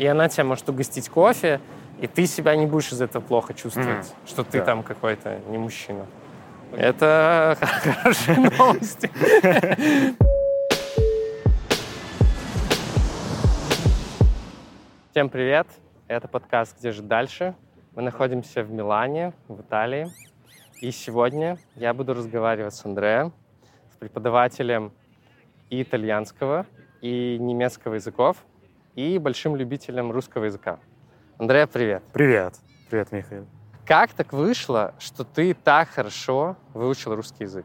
и она тебя может угостить кофе, и ты себя не будешь из этого плохо чувствовать, Мгм. что ты Да. там какой-то не мужчина. Это хорошие новости. Всем привет! Это подкаст «Где же дальше?». Мы находимся в Милане, в Италии. И сегодня я буду разговаривать с Андреа, с преподавателем и итальянского, и немецкого языков, и большим любителем русского языка. Андреа, привет! Привет. Привет, Михаил. Как так вышло, что ты так хорошо выучил русский язык?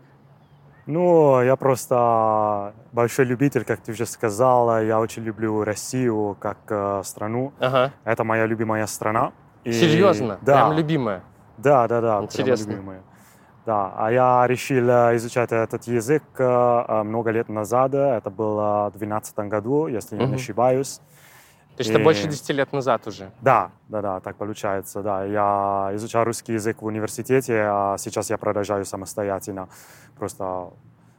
Ну, я просто большой любитель, как ты уже сказала. Я очень люблю Россию как э, страну. Ага. Это моя любимая страна. И- Серьезно? Да. Прям любимая? Да, да, да. Интересно. любимая. Да, а я решил э, изучать этот язык э, много лет назад. Это было в 2012 году, если я не ошибаюсь. То есть это И- больше 10 лет назад уже? Да, да, да, так получается, да. Я изучал русский язык в университете, а сейчас я продолжаю самостоятельно просто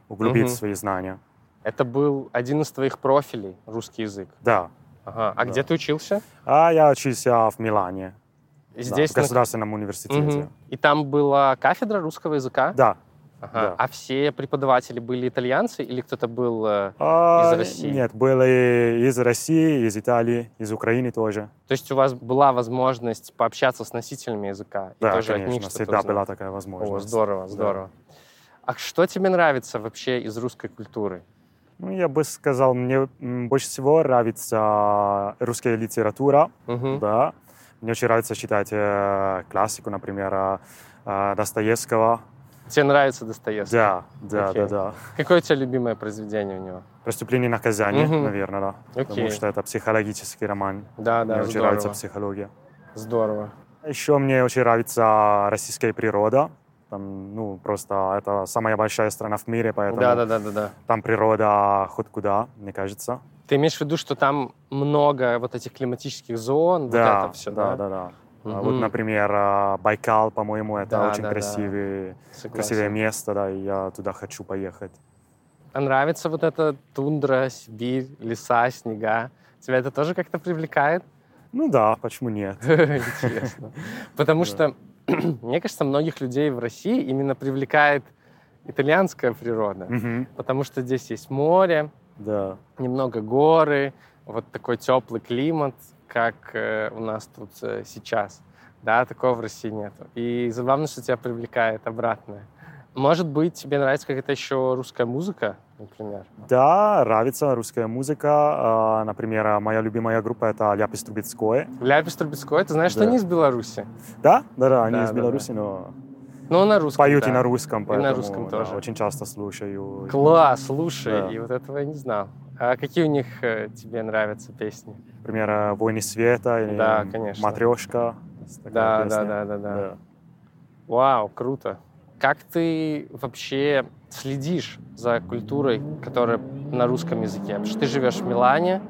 углубить Мгм. свои знания. Это был один из твоих профилей, русский язык? Да. Ага. А Да. где ты учился? А я учился в Милане, да, Здесь? в на- государственном университете. Мгм. И там была кафедра русского языка? Да. Ага. да. А все преподаватели были итальянцы или кто-то был... э, А, Из России? Нет, были из России, из Италии, из Украины тоже. То есть у вас была возможность пообщаться с носителями языка? и Да, тоже от них конечно, всегда узнать? была такая возможность. О, здорово, Да. здорово. А что тебе нравится вообще из русской культуры? Ну, я бы сказал, мне больше всего нравится русская литература. Мгм. Да. Мне очень нравится читать э, классику, например, э, э, Достоевского. Тебе нравится Достоевский? Да, да, Окей. да, да. Какое у тебя любимое произведение у него? Преступление и наказание, Мгм. наверное, да. Окей. Потому что это психологический роман. Да, да, мне очень нравится психология. Здорово. Еще мне очень нравится российская природа. Там, ну, просто это самая большая страна в мире, поэтому Да, да, да, да, да. там природа хоть куда, мне кажется. Ты имеешь в виду, что там много вот этих климатических зон, да, вот это все, да, да? да, да. А Мгм. Вот, например, э, Байкал, по-моему, это Да, очень да, да. красивый, Согласен. красивое место, да, и я туда хочу поехать. А нравится вот эта тундра, Сибирь, леса, снега? Тебя это тоже как-то привлекает? Ну да, почему нет? Интересно. Потому Да. что, мне кажется, многих людей в России именно привлекает итальянская природа. Потому что здесь есть море, Да. немного горы, вот такой теплый климат, как э, у нас тут э, сейчас. Да, такого в России нету. И забавно, что тебя привлекает обратное. Может быть, тебе нравится какая-то еще русская музыка, например? Да, нравится русская музыка. А, Например, моя любимая группа это Ляпис Трубецкое. Ляпис Трубецкой, ты знаешь, что Да. они из Беларуси? Да, да, да, они Да, из да, Беларуси, но Ну, на русском, поют да. и на русском, поэтому русском да, тоже. очень часто слушаю. Класс, слушай, Да. и вот этого я не знал. А какие у них э, тебе нравятся песни? Например, э, «Войны света» или Да, конечно. «Матрешка». Да, да, песня. да, да, да. Вау, круто. Как ты вообще следишь за культурой, которая на русском языке? Потому что ты живешь в Милане.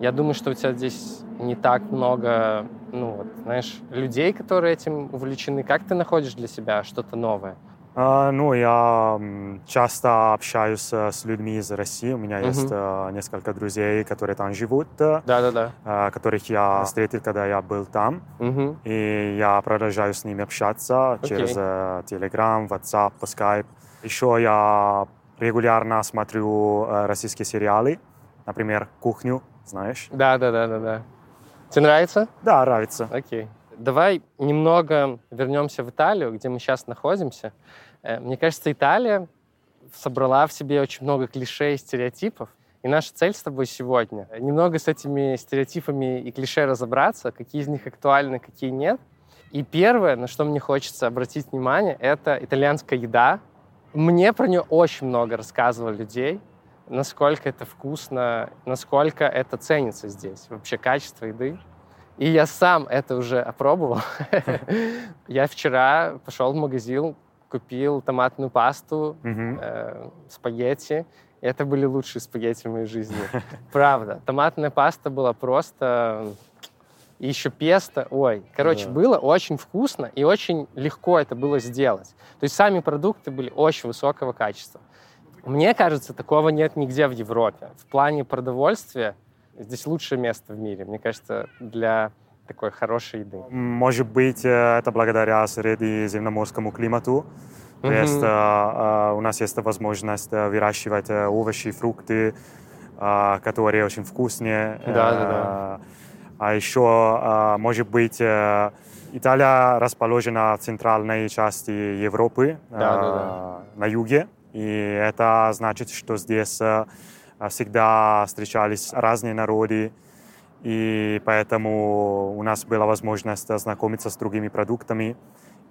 Я думаю, что у тебя здесь не так много, ну вот, знаешь, людей, которые этим увлечены. Как ты находишь для себя что-то новое? А, ну, я часто общаюсь э, с людьми из России. У меня Мгм. есть э, несколько друзей, которые там живут, э, Да-да-да. э, которых я встретил, когда я был там. Мгм. И я продолжаю с ними общаться Окей. через Telegram, WhatsApp, Skype. Еще я регулярно смотрю российские сериалы, например, «Кухню», знаешь? Да-да-да-да-да. Тебе нравится? Да, нравится. Окей. Давай немного вернемся в Италию, где мы сейчас находимся. Э, Мне кажется, Италия собрала в себе очень много клише и стереотипов. И наша цель с тобой сегодня — немного с этими стереотипами и клише разобраться, какие из них актуальны, какие нет. И первое, на что мне хочется обратить внимание, это итальянская еда. Мне про нее очень много рассказывало людей, насколько это вкусно, насколько это ценится здесь, вообще качество еды. И я сам это уже опробовал. Я вчера пошел в магазин, купил томатную пасту, э, спагетти. Это были лучшие спагетти в моей жизни. Правда. Томатная паста была просто... И еще песто. Ой, короче, Да. было очень вкусно и очень легко это было сделать. То есть сами продукты были очень высокого качества. Мне кажется, такого нет нигде в Европе. В плане продовольствия Здесь лучшее место в мире, мне кажется, для такой хорошей еды. Может быть, э, это благодаря средиземноморскому климату. То Мгм. есть э, у нас есть возможность э, выращивать э, овощи, фрукты, э, которые очень вкусные. Да, да, Э, да. А еще, э, может быть, э, Италия расположена в центральной части Европы, Да, да, э, да. на юге. И это значит, что здесь э, всегда встречались разные народы, и поэтому у нас была возможность ознакомиться с другими продуктами.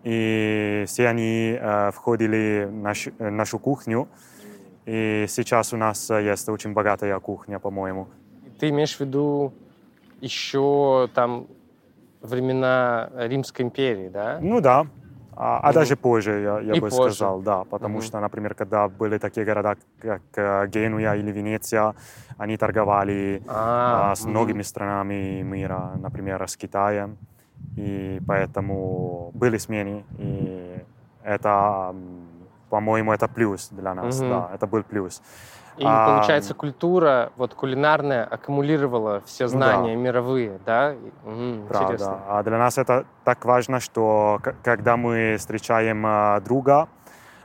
И все они э, входили в наш- э, нашу кухню. И сейчас у нас есть очень богатая кухня, по-моему. Ты имеешь в виду еще там времена Римской империи, да? Ну да, а, а Мгм. даже позже, я, я И бы позже. сказал, да, потому Мгм. что, например, когда были такие города, как э, Генуя или Венеция, они торговали А, а, с мгм. многими странами мира, например, с Китаем. И поэтому были смены, и это, по-моему, это плюс для нас, Мгм. да, это был плюс. И А, получается, культура вот кулинарная аккумулировала все Ну знания мировые, да? И- мгм, Правда. Интересно. А для нас это так важно, что когда мы встречаем а, друга,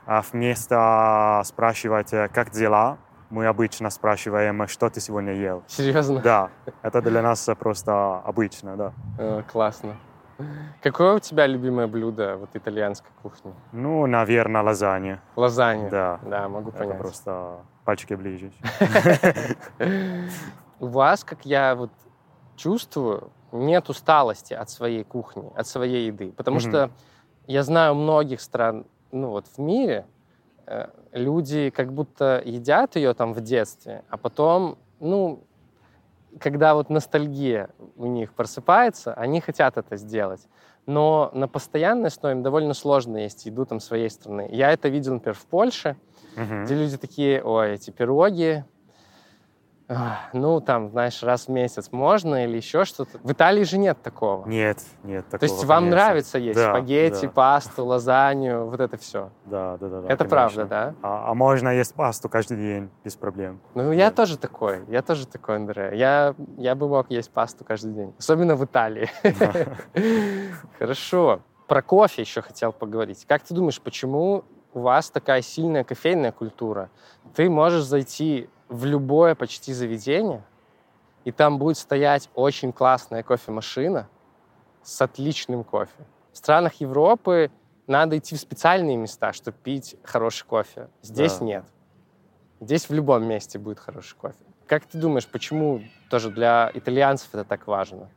а, вместо спрашивать, э, как дела, мы обычно спрашиваем, что ты сегодня ел. Серьезно? Да, это для нас э, просто обычно, да. Э, Классно. Какое у тебя любимое блюдо вот итальянской кухни? Ну, наверное, лазанья. Лазанья. Да. Да, могу Это понять. просто пальчики ближе. У вас, как я вот чувствую, нет усталости от своей кухни, от своей еды. Потому что я знаю многих стран, ну вот в мире, э, люди как будто едят ее там в детстве, а потом, ну, когда вот ностальгия у них просыпается, они хотят это сделать. Но на постоянной основе им довольно сложно есть еду там своей страны. Я это видел, например, в Польше, Мгм. где люди такие, ой, эти пироги, ах, ну, там, знаешь, раз в месяц можно или еще что-то. В Италии же нет такого. Нет, нет такого. То есть вам конечно. нравится есть Да, спагетти, да. пасту, лазанью, вот это все. Да, да, да. это конечно. правда, да? А, а можно есть пасту каждый день без проблем. Ну, я Да. тоже такой, я тоже такой, Андре. Я, я бы мог есть пасту каждый день, особенно в Италии. Хорошо. Про кофе еще хотел поговорить. Как ты думаешь, почему у вас такая сильная кофейная культура? Ты можешь зайти в любое почти заведение, и там будет стоять очень классная кофемашина с отличным кофе. В странах Европы надо идти в специальные места, чтобы пить хороший кофе. Здесь Да. нет. Здесь в любом месте будет хороший кофе. Как ты думаешь, почему тоже для итальянцев это так важно?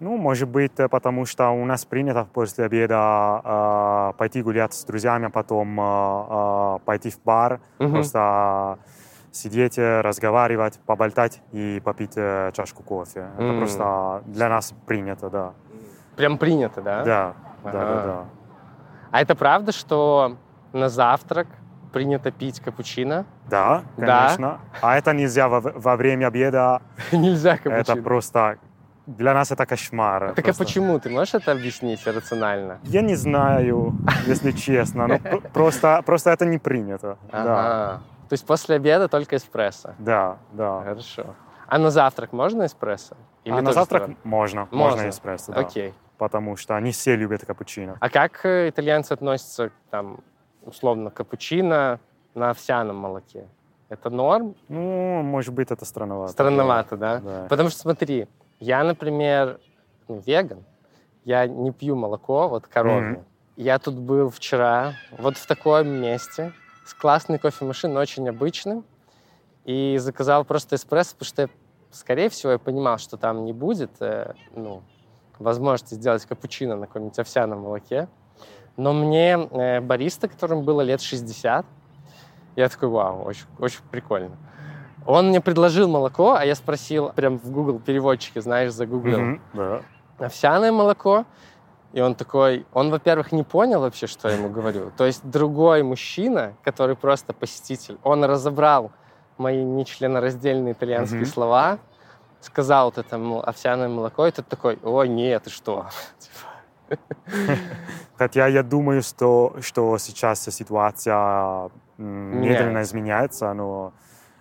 Ну, может быть, э, потому что у нас принято после обеда э, пойти гулять с друзьями, а потом э, пойти в бар, Мгм. просто сидеть, э, разговаривать, поболтать и попить э, чашку кофе. Это М. просто для нас принято, да. Прям принято, да? Да, да, да, Ага. да. А это правда, что на завтрак принято пить капучино? Да, Да. конечно. А это нельзя во, во время обеда. Нельзя Это капучино. просто... Для нас это кошмар. Так а просто. почему? Ты можешь это объяснить рационально? Я не знаю, если честно, но пр- просто, просто это не принято. Да, Ага. То есть после обеда только эспрессо? да, да. Хорошо. А на завтрак можно эспрессо? Или а на завтрак можно, Можно. можно эспрессо, да. Окей. Потому что не все любят капучино. А как э, итальянцы относятся, там, условно, капучино на овсяном молоке? Это норм? Ну, может быть, это странновато. Странновато, да? Да. Потому что смотри, я, например, ну, веган, я не пью молоко, вот коровье. Мгм. Я тут был вчера, вот в таком месте, с классной кофемашиной, очень обычным, и заказал просто эспрессо, потому что, я, скорее всего, я понимал, что там не будет, э, ну, возможности сделать капучино на каком-нибудь овсяном молоке. Но мне э, бариста, которому было лет 60, я такой, вау, очень, очень прикольно. Он мне предложил молоко, а я спросил, прям в Google переводчике, знаешь, загуглил, Мгм, да. овсяное молоко. И он такой, он, во-первых, не понял вообще, что я ему говорю. То есть другой мужчина, который просто посетитель, он разобрал мои нечленораздельные итальянские Мгм. слова, сказал вот это овсяное молоко, и тот такой, о, нет, ты что? Типа, Хотя я думаю, что, что сейчас ситуация медленно изменяется, но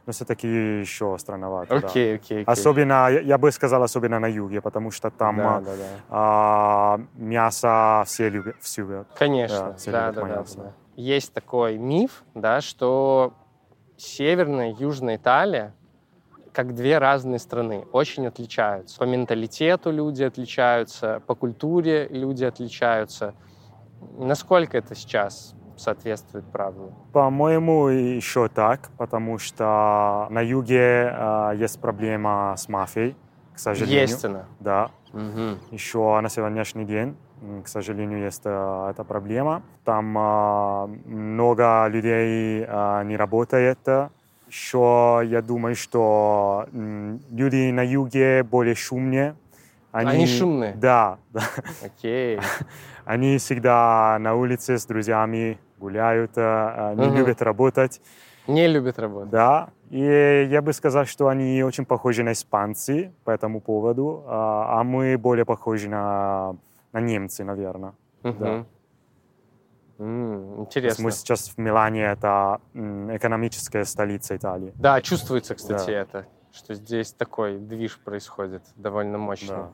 но все-таки еще странновато. Окей, окей, окей. Особенно, я, бы сказал, особенно на юге, потому что там Да, а, да, да. а, мясо все любят. Все любят. Конечно, Да, все да, любят да, да, майонез, да. да. Есть такой миф, да, что северная и южная Италия как две разные страны, очень отличаются. По менталитету люди отличаются, по культуре люди отличаются. Насколько это сейчас соответствует правде? По-моему, еще так, потому что на юге а, есть проблема с мафией, к сожалению. Она. Да. Мгм. Еще на сегодняшний день, к сожалению, есть а, эта проблема. Там а, много людей а, не работает. Еще я думаю, что м, люди на юге более шумнее. Они шумные? Да, да. Окей. Они всегда на улице с друзьями гуляют, а, не Мгм. любят работать. Не любят работать. Да, и я бы сказал, что они очень похожи на испанцы по этому поводу, а а мы более похожи на, на немцы, наверное. Мгм. Да. Есть Интересно. Мы сейчас в Милане, это экономическая столица Италии. Да, чувствуется, кстати, Да. это, что здесь такой движ происходит довольно мощный. Да.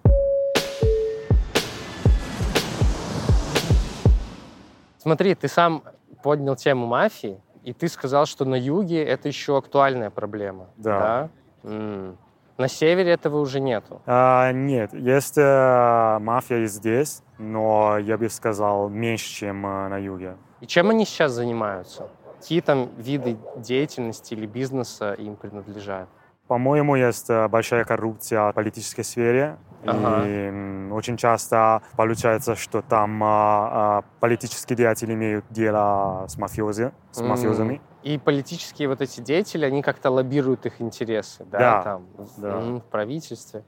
Смотри, ты сам поднял тему мафии, и ты сказал, что на юге это еще актуальная проблема. Да. М. На севере этого уже нету. А, нет, есть э, мафия и здесь, но я бы сказал меньше, чем э, на юге. И чем они сейчас занимаются? Какие там виды деятельности или бизнеса им принадлежат? По-моему, есть э, большая коррупция в политической сфере. Ага. И очень часто получается, что там а, а, политические деятели имеют дело с, мафиози, с мафиозами. И политические вот эти деятели, они как-то лоббируют их интересы, да, Да, там, да. в правительстве.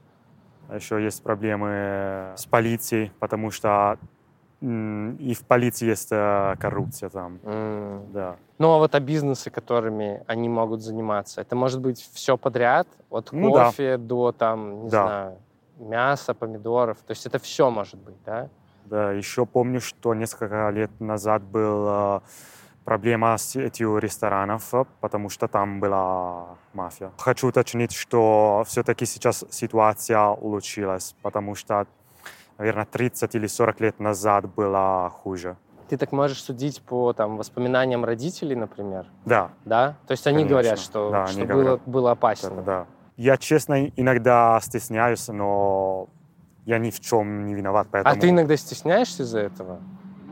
А Еще есть проблемы с полицией, потому что и в полиции есть э, коррупция там. М. Да. Ну, а вот а бизнесы, которыми они могут заниматься, это может быть все подряд, от Ну да. кофе до там, не Да. знаю, мяса, помидоров. То есть это все может быть, да? Да, еще помню, что несколько лет назад была проблема с этих ресторанов, э, потому что там была мафия. Хочу уточнить, что все-таки сейчас ситуация улучшилась, потому что, наверное, 30 или 40 лет назад было хуже. Ты так можешь судить по там воспоминаниям родителей, например, Да, да? То есть они Конечно. говорят, что, Да, что было, говорят. было опасно. да. Я, честно, иногда стесняюсь, но я ни в чем не виноват, А поэтому... ты иногда стесняешься из-за этого?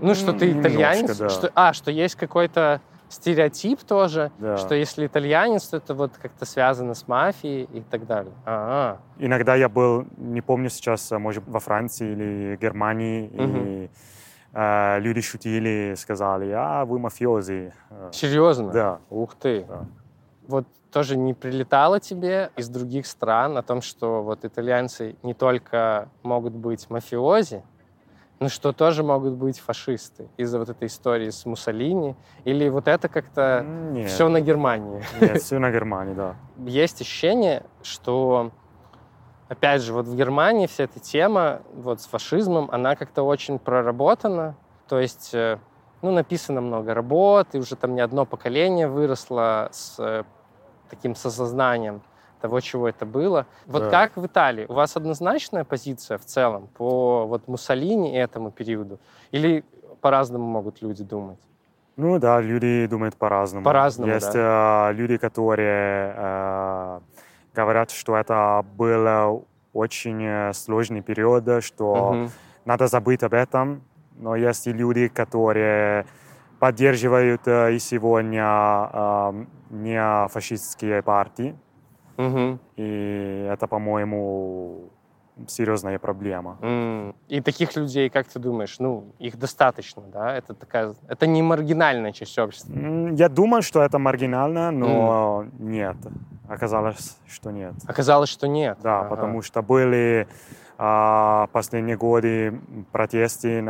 Ну, что ты немножко, итальянец, да. что, а, что есть какой-то стереотип тоже, Да. что если итальянец, то это вот как-то связано с мафией и так далее. А, Иногда я был, не помню сейчас, а, может, во Франции или Германии, и э, люди шутили, сказали, а, вы мафиози. Серьезно? Да, Ух ты. Да. Вот тоже не прилетало тебе из других стран о том, что вот итальянцы не только могут быть мафиози, но что тоже могут быть фашисты из-за вот этой истории с Муссолини? Или вот это как-то нет, все на Германии? нет, все на Германии, да. есть ощущение, что, опять же, вот в Германии вся эта тема вот с фашизмом, она как-то очень проработана. То есть, э, ну, написано много работ, и уже там не одно поколение выросло с э, таким сознанием того, чего это было. Вот Да. как в Италии? У вас однозначная позиция в целом по вот Муссолини и этому периоду? Или по-разному могут люди думать? Ну да, люди думают по-разному. По-разному, Есть э, люди, которые э, говорят, что это был очень э, сложный период, что Мгм. надо забыть об этом. Но есть и люди, которые поддерживают э, и сегодня э, не фашистские партии. Мгм. И это, по-моему, серьезная проблема. И таких людей, как ты думаешь, ну, их достаточно, да? Это такая, это не маргинальная часть общества. Я думал, что это маргинально, но нет. Оказалось, что нет. Оказалось, что нет. Да, Ага. потому что были а, последние годы протесты,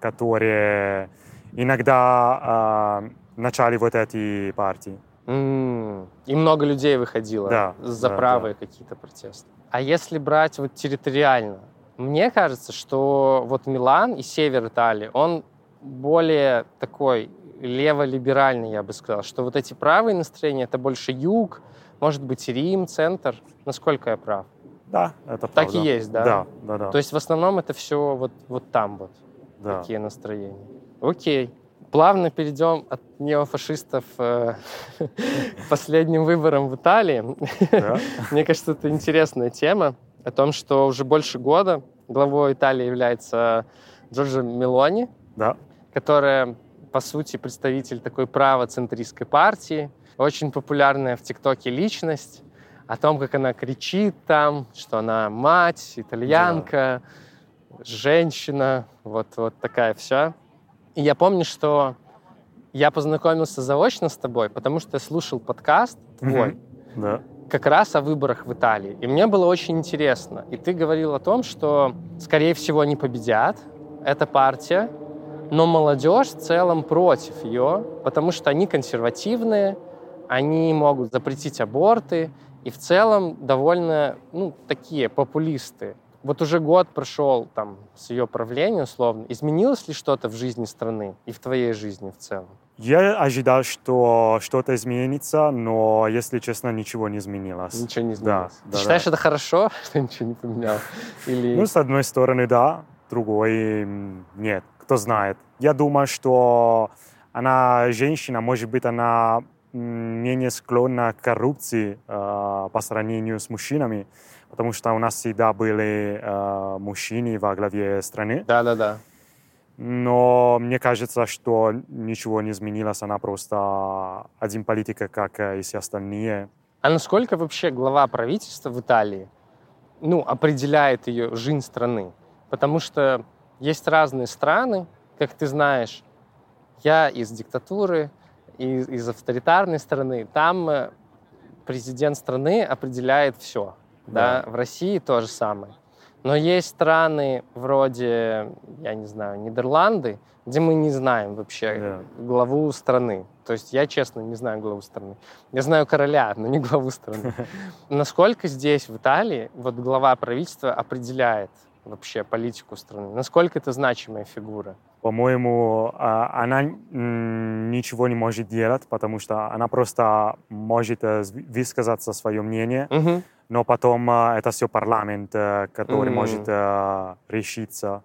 которые иногда а, начали вот эти партии. И много людей выходило Да, за да, правые какие-то протесты. А если брать вот территориально, мне кажется, что вот Милан и север Италии, он более такой лево-либеральный, я бы сказал, что вот эти правые настроения, это больше юг, может быть, Рим, центр. Насколько я прав? Да, это правда. Так и есть, да? Да, да, да. То есть в основном это все вот, вот там вот, да. такие настроения. Окей. Плавно перейдем от неофашистов э, к последним выборам в Италии. Мне кажется, это интересная тема о том, что уже больше года главой Италии является Джорджо Мелони, Да. которая, по сути, представитель такой правоцентристской партии, очень популярная в ТикТоке личность, о том, как она кричит там, что она мать, итальянка, женщина, вот, вот такая вся. И я помню, что я познакомился заочно с тобой, потому что я слушал подкаст твой. Да. как раз о выборах в Италии. И мне было очень интересно. И ты говорил о том, что, скорее всего, они победят, эта партия, но молодежь в целом против ее, потому что они консервативные, они могут запретить аборты, и в целом довольно, ну, такие популисты. Вот уже год прошел там с ее правления, условно. Изменилось ли что-то в жизни страны и в твоей жизни в целом? Я ожидал, что что-то изменится, но, если честно, ничего не изменилось. Ничего не Да, изменилось. да, Ты считаешь, да. это хорошо, что ничего не поменялось? Или... Ну, с одной стороны, да, другой нет. Кто знает. Я думаю, что она женщина, может быть, она менее склонна к коррупции э, по сравнению с мужчинами, потому что у нас всегда были э, мужчины во главе страны. Да-да-да. Но мне кажется, что ничего не изменилось. Она просто один политик, как э, и все остальные. А насколько вообще глава правительства в Италии ну, определяет ее жизнь страны? Потому что есть разные страны, как ты знаешь. Я из диктатуры, из, из авторитарной страны. Там э, президент страны определяет все. Да. Да. В России то же самое. Но есть страны вроде, я не знаю, Нидерланды, где мы не знаем вообще Да. главу страны. То есть я, честно, не знаю главу страны. Я знаю короля, но не главу страны. Насколько здесь, в Италии, вот глава правительства определяет вообще политику страны? Насколько это значимая фигура? По-моему, а, она ничего не может делать, потому что она просто может э, высказаться свое мнение, Мгм. Но потом э, это все парламент, э, который М. может э, решиться.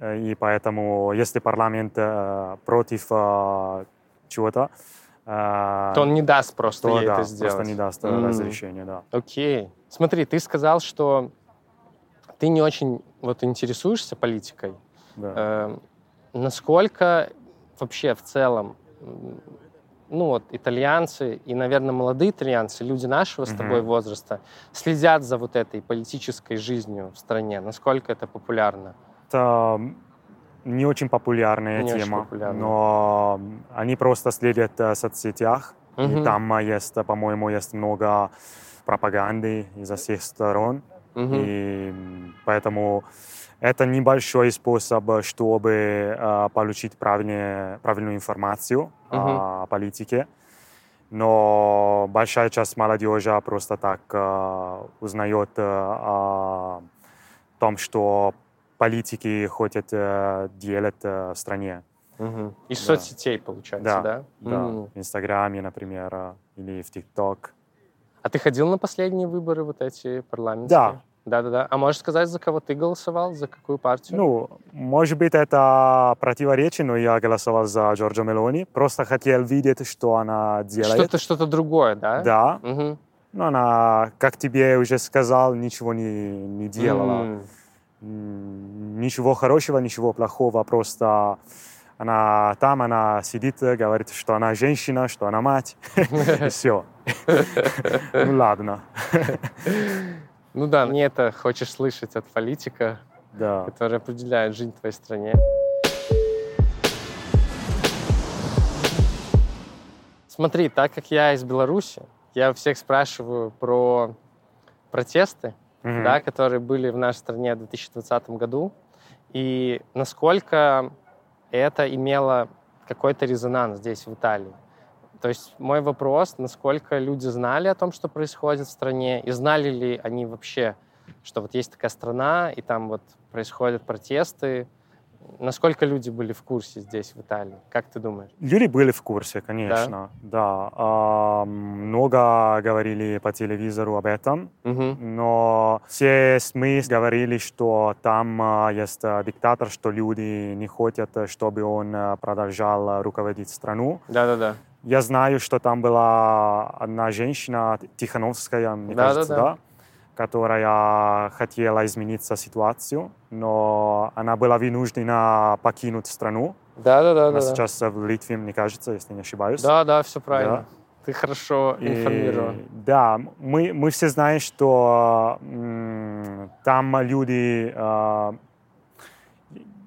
Э, И поэтому, если парламент против чего-то, То он не даст просто то ей да, это сделать. просто не даст М. разрешения, да. Окей. Смотри, ты сказал, что ты не очень вот интересуешься политикой. да. Э, насколько вообще в целом, ну вот итальянцы и, наверное, молодые итальянцы, люди нашего с тобой возраста, следят за вот этой политической жизнью в стране? Насколько это популярно? Это не очень популярная Не очень тема, популярная. но они просто следят э, в соцсетях, Мгм. и там э, есть, э, по-моему, есть много пропаганды изо всех сторон, Мгм. и поэтому это небольшой способ, чтобы э, получить правильные, правильную информацию о политике. Но большая часть молодежи просто так э, узнает э, о том, что политики хотят э, делать э, в стране. Мгм. Из Да. соцсетей, получается, да? Да, да. М. В Инстаграме, например, э, или в ТикТок. А ты ходил на последние выборы вот эти парламентские? Да. Да-да-да. А можешь сказать, за кого ты голосовал, за какую партию? Ну, может быть, это противоречие, но я голосовал за Джорджо Мелони. Просто хотел видеть, что она делает. что-то, что-то другое, да? Да. Мгм. Но она, как тебе уже сказал, ничего не, не делала. М, Ничего хорошего, ничего плохого. Просто она там, она сидит, говорит, что она женщина, что она мать. И все. Ну ладно. Ну да, не это хочешь слышать от политика, Да. который определяет жизнь в твоей стране. Смотри, так как я из Беларуси, я всех спрашиваю про протесты, Мгм. да, которые были в нашей стране в 2020 году, и насколько это имело какой-то резонанс здесь, в Италии. То есть мой вопрос, насколько люди знали о том, что происходит в стране, и знали ли они вообще, что вот есть такая страна, и там вот происходят протесты, Насколько люди были в курсе здесь, в Италии? Как ты думаешь? Люди были в курсе, конечно, да. да. А, много говорили по телевизору об этом, угу. но все СМИ говорили, что там а, есть а, диктатор, что люди не хотят, чтобы он а, продолжал руководить страну. Да-да-да. Я знаю, что там была одна женщина, Тихановская, мне да, кажется, да, да которая хотела измениться ситуацию, но она была вынуждена покинуть страну. Да, да, да. Она да, сейчас да. в Литве, мне кажется, если не ошибаюсь. Да, да, все правильно. Да. Ты хорошо информирован. И, да, мы, мы все знаем, что м, там люди, э,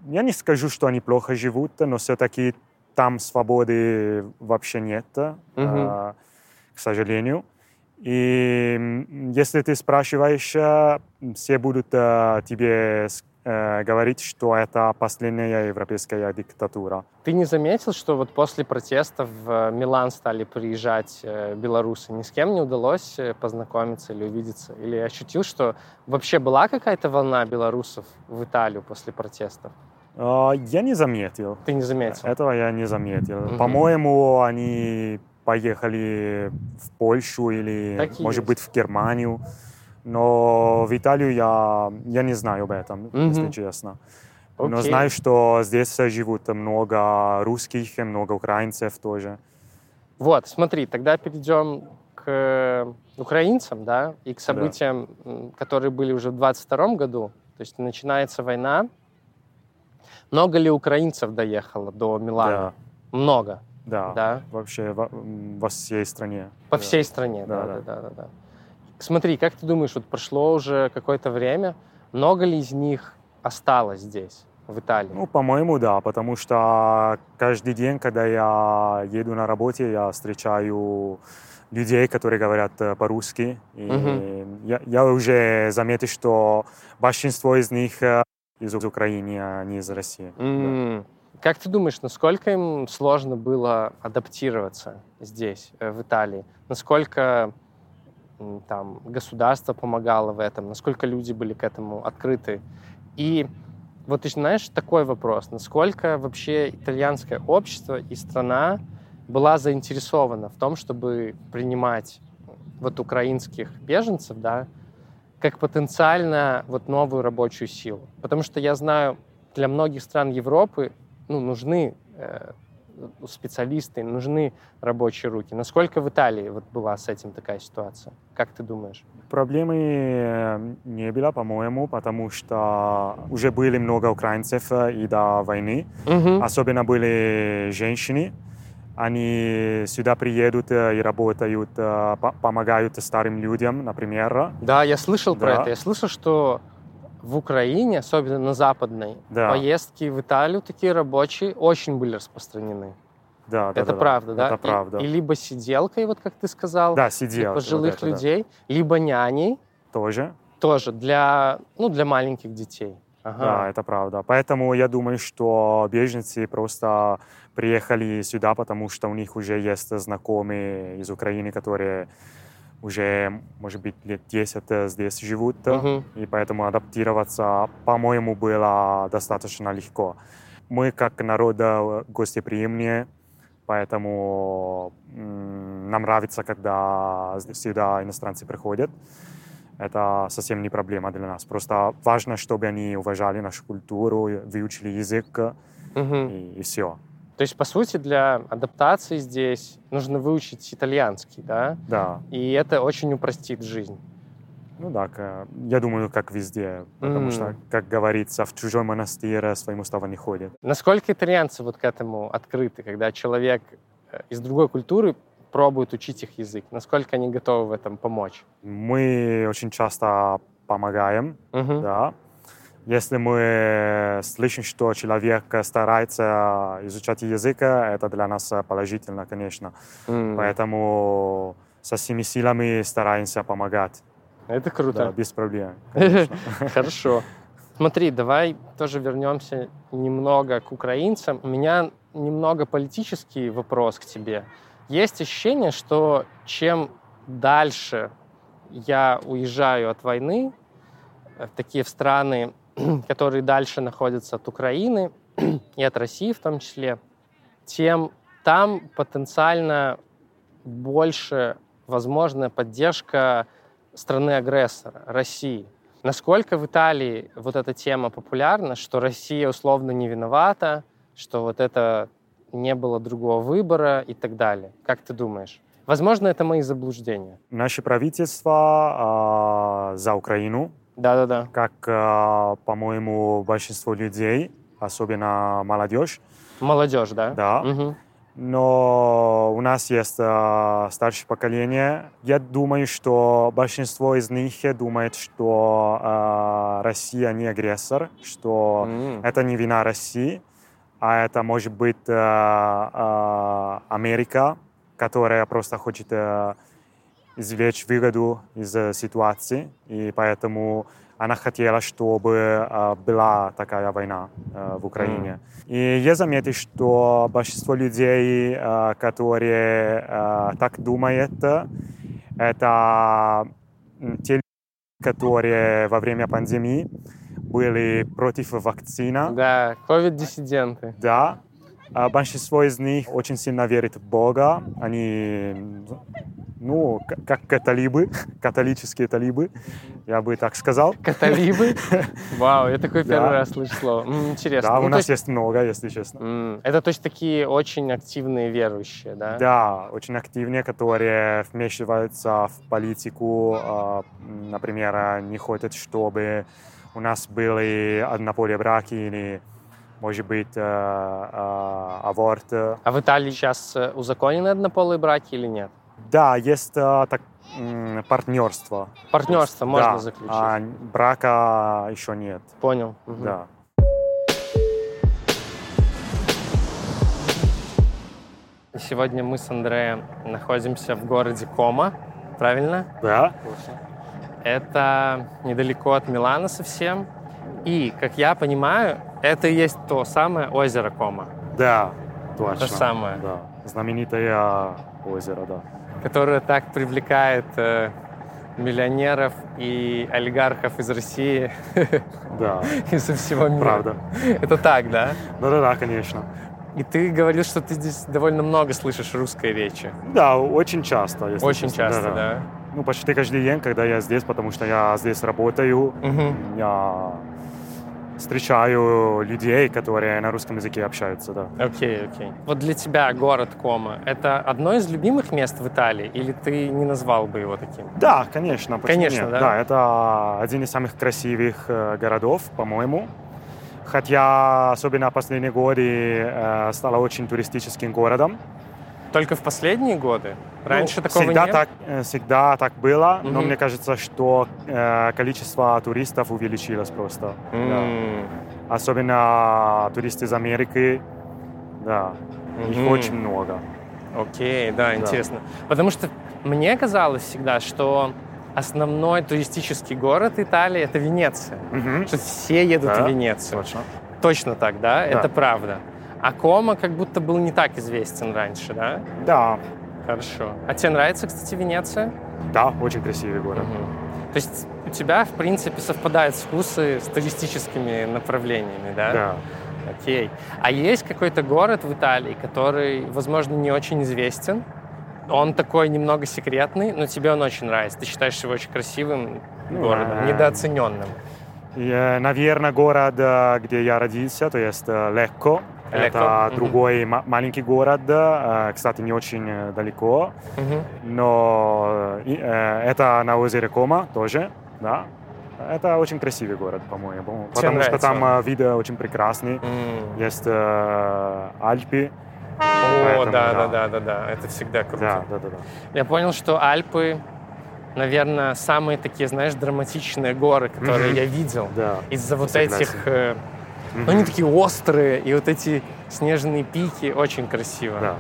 я не скажу, что они плохо живут, но все-таки там свободы вообще нет, угу. э, к сожалению. И если ты спрашиваешь, э, все будут э, тебе э, говорить, что это последняя европейская диктатура. Ты не заметил, что вот после протестов в Милан стали приезжать белорусы? Ни с кем не удалось познакомиться или увидеться? Или ощутил, что вообще была какая-то волна белорусов в Италию после протестов? Я не заметил. Ты не заметил? Этого я не заметил. Угу. По-моему, они поехали в Польшу или, так может есть. быть, в Германию. Но в Италию я, я не знаю об этом, mm-hmm. если честно. Okay. Но знаю, что здесь живут много русских, много украинцев тоже. Вот, смотри, тогда перейдем к украинцам, да, и к событиям, да. которые были уже в 22 году. То есть начинается война. Много ли украинцев доехало до Милана? Да. Много. Да, да? вообще во, во всей стране. По да. всей стране, да да, да, да, да, Смотри, как ты думаешь, вот прошло уже какое-то время, много ли из них осталось здесь, в Италии? Ну, по-моему, да, потому что каждый день, когда я еду на работе, я встречаю людей, которые говорят э, по-русски. И угу. я, я уже заметил, что большинство из них э, из Украины, а не из России. Mm. Да. Как ты думаешь, насколько им сложно было адаптироваться здесь, э, в Италии? Насколько там государство помогало в этом? Насколько люди были к этому открыты? И вот ты знаешь такой вопрос, насколько вообще итальянское общество и страна была заинтересована в том, чтобы принимать вот украинских беженцев, да, как потенциально вот новую рабочую силу. Потому что я знаю, для многих стран Европы ну, нужны э, специалисты, нужны рабочие руки. Насколько в Италии вот была с этим такая ситуация? Как ты думаешь? Проблемы э, не было, по-моему, потому что уже были много украинцев э, и до войны. Угу. Особенно были женщины. Они сюда приедут э, и работают, помогают старым людям, например. Да, я слышал да. про это. Я слышал, что в Украине, особенно на западной, да. поездки в Италию такие рабочие очень были распространены. Да, да, это да, правда, да? Это правда. И, и либо сиделкой, вот как ты сказал, да, сиделка, пожилых вот людей, да. либо няней. Тоже. Тоже для, ну, для маленьких детей. Ага. Да, это правда. Поэтому я думаю, что беженцы просто приехали сюда, потому что у них уже есть знакомые из Украины, которые уже, может быть, лет 10 э, здесь живут, uh-huh. и поэтому адаптироваться, по-моему, было достаточно легко. Мы, как народ, э, гостеприимнее, поэтому нам нравится, когда сюда иностранцы приходят. Это совсем не проблема для нас. Просто важно, чтобы они уважали нашу культуру, выучили язык, uh-huh. и, и все. То есть, по сути, для адаптации здесь нужно выучить итальянский, да? Да. И это очень упростит жизнь. Ну да, я думаю, как везде, потому mm. что, как говорится, в чужой монастырь своему устава не ходит. Насколько итальянцы вот к этому открыты, когда человек э, из другой культуры пробует учить их язык? Насколько они готовы в этом помочь? Мы очень часто помогаем, uh-huh. да, если мы слышим, что человек старается изучать язык, это для нас положительно, конечно. Mm. Поэтому со всеми силами стараемся помогать. Это круто. Да, без проблем. Хорошо. Смотри, давай тоже вернемся немного к украинцам. У меня немного политический вопрос к тебе. Есть ощущение, что чем дальше я уезжаю от войны, в такие в страны, которые дальше находятся от Украины, и от России в том числе, тем там потенциально больше возможная поддержка страны-агрессора, России. Насколько в Италии вот эта тема популярна, что Россия условно не виновата, что вот это не было другого выбора и так далее? Как ты думаешь? Возможно, это мои заблуждения. Наше правительство э, за Украину. Да-да-да. Как, э, по-моему, большинство людей, особенно молодежь. Молодежь, да? Да. Угу. Но у нас есть э, старшее поколение. Я думаю, что большинство из них думает, что э, Россия не агрессор, что М. это не вина России, а это может быть э, э, Америка, которая просто хочет э, извлечь выгоду из э, ситуации, и поэтому она хотела, чтобы э, была такая война э, в Украине. И я заметил, что большинство людей, э, которые э, так думают, это те люди, которые во время пандемии были против вакцины. Да, ковид-диссиденты. Да. А большинство из них очень сильно верит в Бога. Они, ну, как католибы, католические талибы, я бы так сказал. Каталибы? Вау, я такой первый раз слышу слово. Интересно. Да, Ну, у нас есть, много, если честно. Это то есть такие очень активные верующие, да? Да, очень активные, которые вмешиваются в политику, а, например, не хотят, чтобы у нас были однополые браки или, может быть, аборт. А в Италии сейчас узаконены однополые браки или нет? Да, есть так, партнерство. Партнерство можно Да, заключить. а брака еще нет. Понял. Мгм. Да. Сегодня мы с Андреем находимся в городе Кома, правильно? Да? Это недалеко от Милана совсем. И, как я понимаю, это и есть то самое озеро Кома, Да, точно. То самое. Да. Знаменитое озеро, да. которое так привлекает э, миллионеров и олигархов из России Да, и со всего мира. правда. Это так, да? Да-да-да, конечно. И ты говорил, что ты здесь довольно много слышишь русской речи. Да, очень часто. если Очень честно. часто, Да-да. да? Ну, почти каждый день, когда я здесь, потому что я здесь работаю, Мгм. я встречаю людей, которые на русском языке общаются, да. Окей, окей. Вот для тебя город Кома — это одно из любимых мест в Италии, или ты не назвал бы его таким? Да, конечно. Конечно, нет? да? Да, это один из самых красивых э, городов, по-моему. Хотя, особенно последние годы, э, стало очень туристическим городом. Только в последние годы? Раньше Ну, такого всегда не было? так, э, всегда так было, но Мгм. мне кажется, что э, количество туристов увеличилось просто. Да. М, Особенно туристы из Америки, да, их мгм. очень много. Окей, да, интересно. Потому что мне казалось всегда, что основной туристический город Италии — это Венеция. Мгм. Что все едут Да, в Венецию. Точно. Точно так, да? Это правда. А Кома как будто был не так известен раньше, да? Да, Хорошо. А тебе нравится, кстати, Венеция? да, очень красивый город. Мгм. То есть у тебя, в принципе, совпадают вкусы с туристическими направлениями, да? Да. Окей. А есть какой-то город в Италии, который, возможно, не очень известен? Он такой немного секретный, но тебе он очень нравится. Ты считаешь его очень красивым Ну, городом, э, недооцененным. И, э, наверное, город, э, где я родился, то есть э, Лекко. Это мгм. другой ма- маленький город, э, кстати, не очень э, далеко, Мгм. но э, это на озере Кома тоже, да. Это очень красивый город, по-моему, потому что там э, вид э, очень прекрасный. М. Есть э, Альпы. О, да, да, да. да, да. Это всегда круто. Да, да, да, да. Я понял, что Альпы, наверное, самые такие, знаешь, драматичные горы, которые Мгм. я видел. Да. Из-за вот Согласен. этих... э, Ну, они такие острые, и вот эти снежные пики, очень красиво. Да.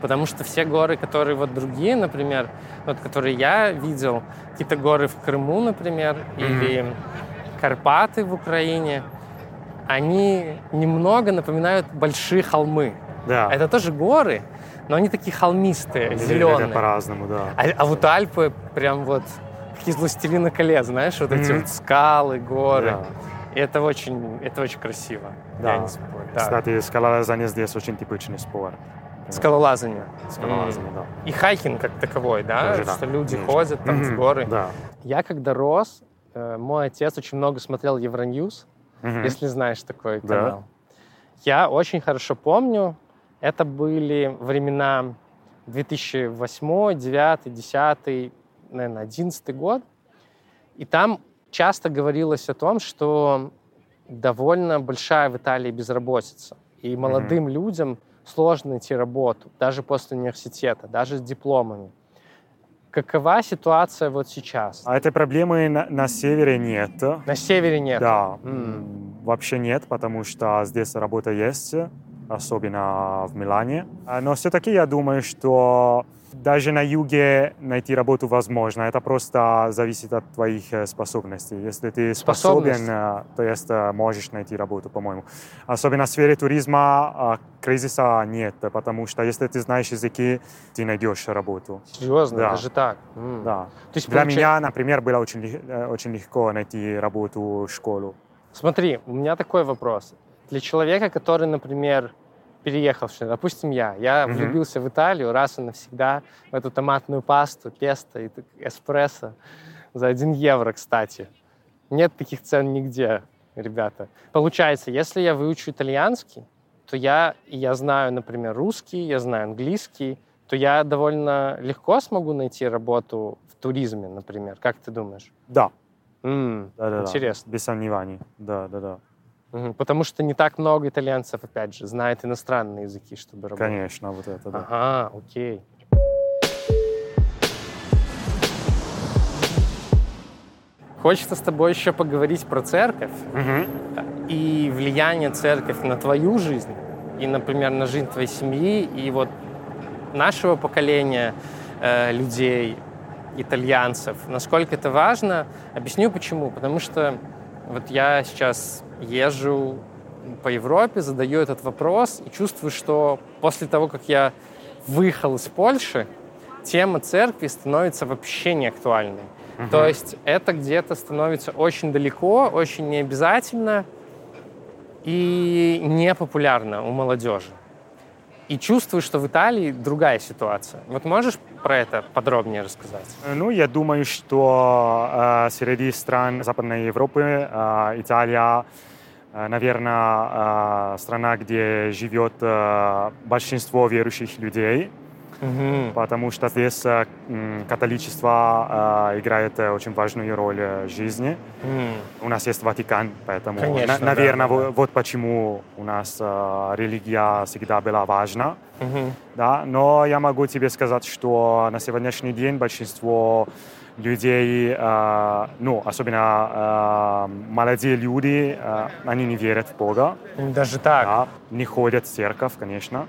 Потому что все горы, которые вот другие, например, вот которые я видел, какие-то горы в Крыму, например, или Карпаты в Украине, они немного напоминают большие холмы. Да. Это тоже горы, но они такие холмистые, Они зеленые. по-разному, да. А, а вот Альпы прям вот как из «Властелина колец», знаешь, вот эти Мгм. вот скалы, горы. Да. И это очень, это очень красиво. Да. Я не спорю. Да. Кстати, скалолазание здесь очень типичный спорт. Скалолазание. Скалолазание, да. И хайкинг как таковой, да? Тоже да, Что люди конечно. ходят там с Мгм, горы. Да. Я когда рос, э, мой отец очень много смотрел Евроньюз, Мгм. если знаешь такой Да. канал. Я очень хорошо помню, это были времена 2008, 2009, 2010, наверное, 2011 год. И там часто говорилось о том, что довольно большая в Италии безработица. И молодым людям сложно найти работу, даже после университета, даже с дипломами. Какова ситуация вот сейчас? А этой проблемы на, на севере нет. На севере нет. Да, м, вообще нет, потому что здесь работа есть, особенно в Милане. А, Но все-таки я думаю, что даже на юге найти работу возможно. Это просто зависит от твоих э, способностей. Если ты способен, э, то есть э, можешь найти работу, по-моему. Особенно в сфере туризма кризиса нет, потому что если ты знаешь языки, ты найдешь работу. Серьезно, Да. даже так. Да. То есть, Для получа- меня, например, было очень, очень легко найти работу в школу. Смотри, у меня такой вопрос. Для человека, который, например, переехал, допустим, я, я Мгм. влюбился в Италию раз и навсегда, в эту томатную пасту, песто и эспрессо за 1 евро, кстати. Нет таких цен нигде, ребята. Получается, если я выучу итальянский, то я, я знаю, например, русский, я знаю английский, то я довольно легко смогу найти работу в туризме, например. Как ты думаешь? Да, М, да, да. Интересно. Без сомнений. Да, да, да. Потому что не так много итальянцев, опять же, знает иностранные языки, чтобы работать. Конечно, вот это, да. Ага, окей. Хочется с тобой еще поговорить про церковь Мгм. и влияние церковь на твою жизнь и, например, на жизнь твоей семьи и вот нашего поколения э, людей, итальянцев. Насколько это важно? Объясню почему. Потому что вот я сейчас езжу по Европе, задаю этот вопрос и чувствую, что после того, как я выехал из Польши, тема церкви становится вообще не актуальной. То есть это где-то становится очень далеко, очень необязательно и непопулярно у молодежи. И чувствую, что в Италии другая ситуация. Вот можешь про это подробнее рассказать? Ну, я думаю, что э, среди стран Западной Европы э, Италия, э, наверное, э, страна, где живет э, большинство верующих людей, Мгм. потому что здесь э, католичество э, играет э, очень важную роль в жизни. М. У нас есть Ватикан, поэтому, Конечно, да, наверное, да, да. вот почему у нас религия всегда была важна. Мгм. Да, но я могу тебе сказать, что на сегодняшний день большинство людей, э, ну, особенно э, молодые люди, э, они не верят в Бога, Даже так. да, не ходят в церковь, конечно.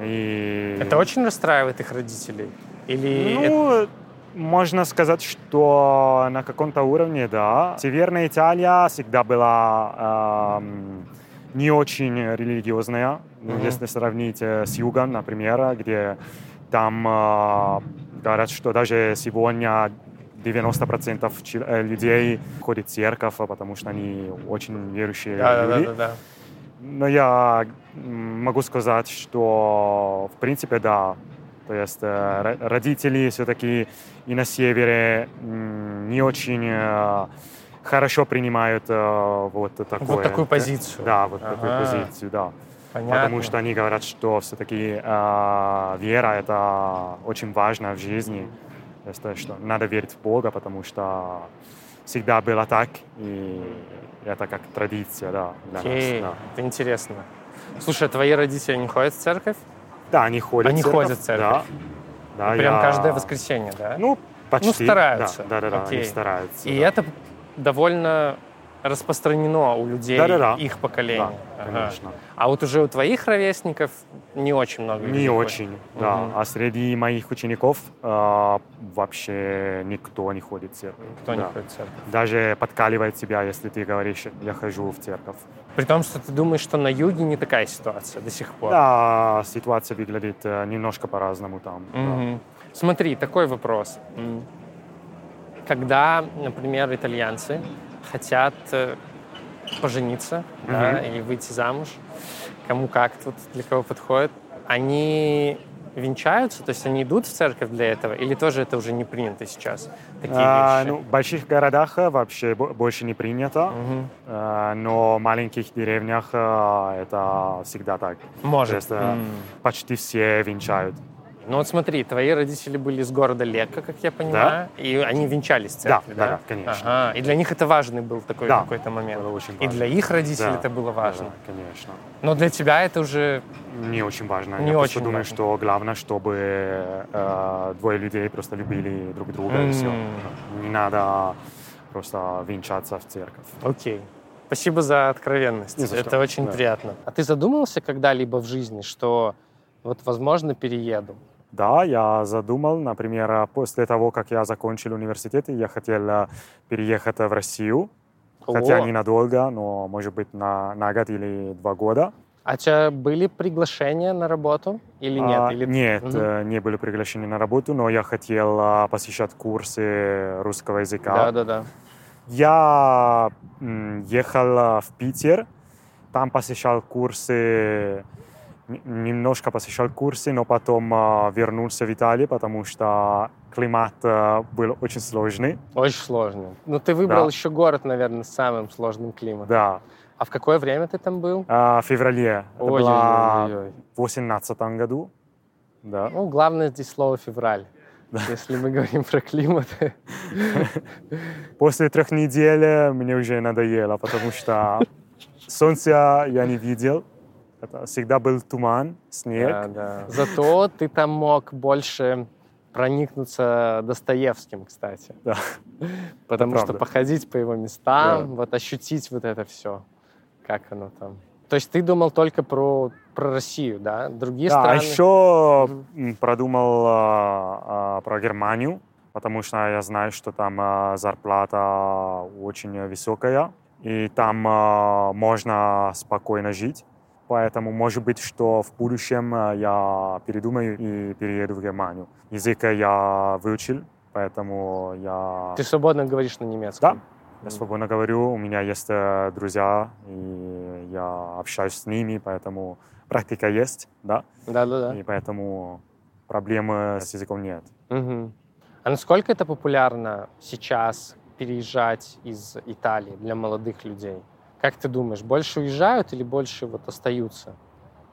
И... Это очень расстраивает их родителей? Или это- Ну, можно сказать, что на каком-то уровне, да. Северная Италия всегда была эм, не очень религиозная, Мгм. если сравнить э, с югом, например, где там э, говорят, что даже сегодня 90% чел- э, людей ходят в церковь, потому что они очень верующие да, да, люди. да, да, да. Но я могу сказать, что в принципе да. То есть э, ро- родители все-таки и на севере не очень э, хорошо принимают э, вот такое. Вот такую позицию. Да, вот такую Ага. позицию, да. Понятно. Потому что они говорят, что все-таки вера это очень важно в жизни. То есть, то, что надо верить в Бога, потому что всегда было так, и это как традиция, да, для Окей, нас. это интересно. Слушай, а твои родители не ходят в церковь? Да. да, они ходят Они в церковь. ходят в церковь? Да. да Прям я- каждое воскресенье, да? Ну, почти. Ну, стараются. Да, да, да, Окей. они стараются. И да. это довольно распространено у людей Да-да-да. их поколения. Да, Ага. конечно. А вот уже у твоих ровесников не очень много людей Не ходит. очень, да. Мгм. А среди моих учеников э, вообще никто не ходит в церковь. Кто не Да. ходит в церковь. Даже подкаливает тебя, если ты говоришь, я хожу в церковь. При том, что ты думаешь, что на юге не такая ситуация до сих пор. Да, ситуация выглядит э, немножко по-разному там. да. Мгм. Смотри, такой вопрос. Когда, например, итальянцы хотят э, пожениться да, или выйти замуж, кому как тут, для кого подходит, они венчаются, то есть они идут в церковь для этого, или тоже это уже не принято сейчас? Такие А, вещи? ну, в больших городах э, вообще бо- больше не принято, э, но в маленьких деревнях это всегда так. Может. То есть. Почти все венчают. Ну вот смотри, твои родители были из города Лека, как я понимаю, и они венчались в церкви, Да, да? да, конечно. Ага, и для них это важный был такой Да, какой-то момент. было очень И важно. для их родителей Да, это было важно. Да, конечно. Но для тебя это уже... Не очень важно. Не Я просто очень думаю, важно. что главное, чтобы э, двое людей просто любили друг друга и все. Не надо просто венчаться в церковь. Окей. Спасибо за откровенность. За это что. очень Да. приятно. А ты задумывался когда-либо в жизни, что вот, возможно, перееду? Да, я задумал, например, после того, как я закончил университет, я хотел э, переехать в Россию, хотя О, ненадолго, но, может быть, на, на год или два года. А у тебя были приглашения на работу или нет? А, Или... Нет, э, не были приглашены на работу, но я хотел э, посещать курсы русского языка. Да-да-да. Я м, ехал э, в Питер, там посещал курсы, немножко посещал курсы, но потом э, вернулся в Италию, потому что климат э, был очень сложный. Очень сложно. Ну, ты выбрал Да. еще город, наверное, с самым сложным климатом. Да, А в какое время ты там был? А, в феврале, это было Ой-ой-ой. в 2018 году. Да. Ну, главное здесь слово «февраль». Если мы говорим про климат. После трех недель мне уже надоело, потому что солнца я не видел. Это всегда был туман, снег. Да, да. Зато ты там мог больше проникнуться Достоевским, кстати. Да. Потому что походить по его местам, вот ощутить вот это все, как оно там. То есть ты думал только про, про Россию, да? Другие Да, а страны? еще Мгм. м, продумал а, а, про Германию, потому что я знаю, что там а, зарплата очень высокая, и там а, можно спокойно жить. Поэтому, может быть, что в будущем а, я передумаю и перееду в Германию. Язык я выучил, поэтому я, Ты свободно говоришь на немецком? я свободно говорю. У меня есть э, друзья, и я общаюсь с ними, поэтому практика есть, да. Да-да-да. И поэтому проблемы с языком нет. Мгм. А насколько это популярно сейчас переезжать из Италии для молодых людей? Как ты думаешь, больше уезжают или больше вот остаются?